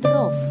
Смотров.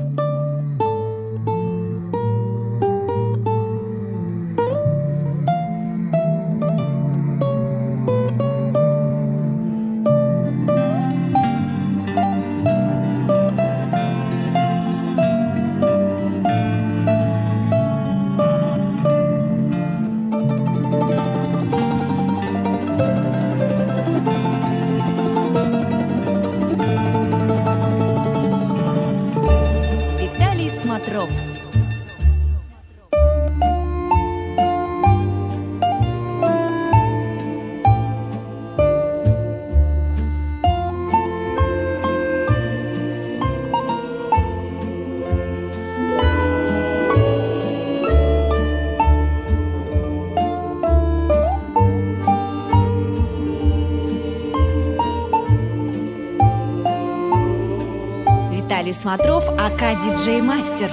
Виталий Смотров, АК Диджей Мастер.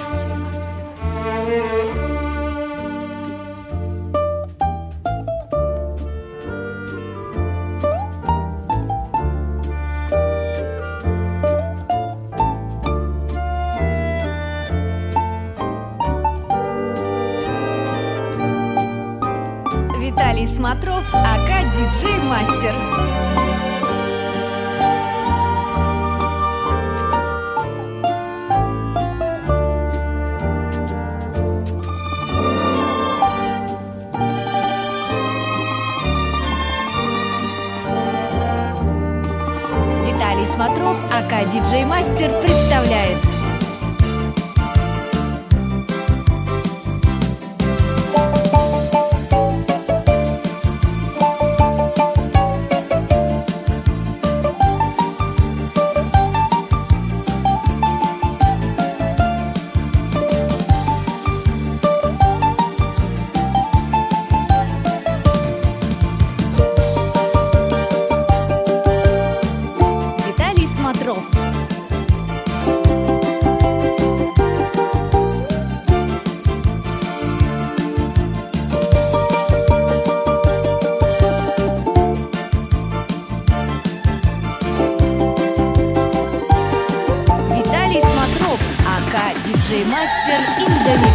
Виталий Смотров, АК Диджей Мастер. Виталий Смотров, АК Диджей Мастер представляет диджей-мастер Индомикс.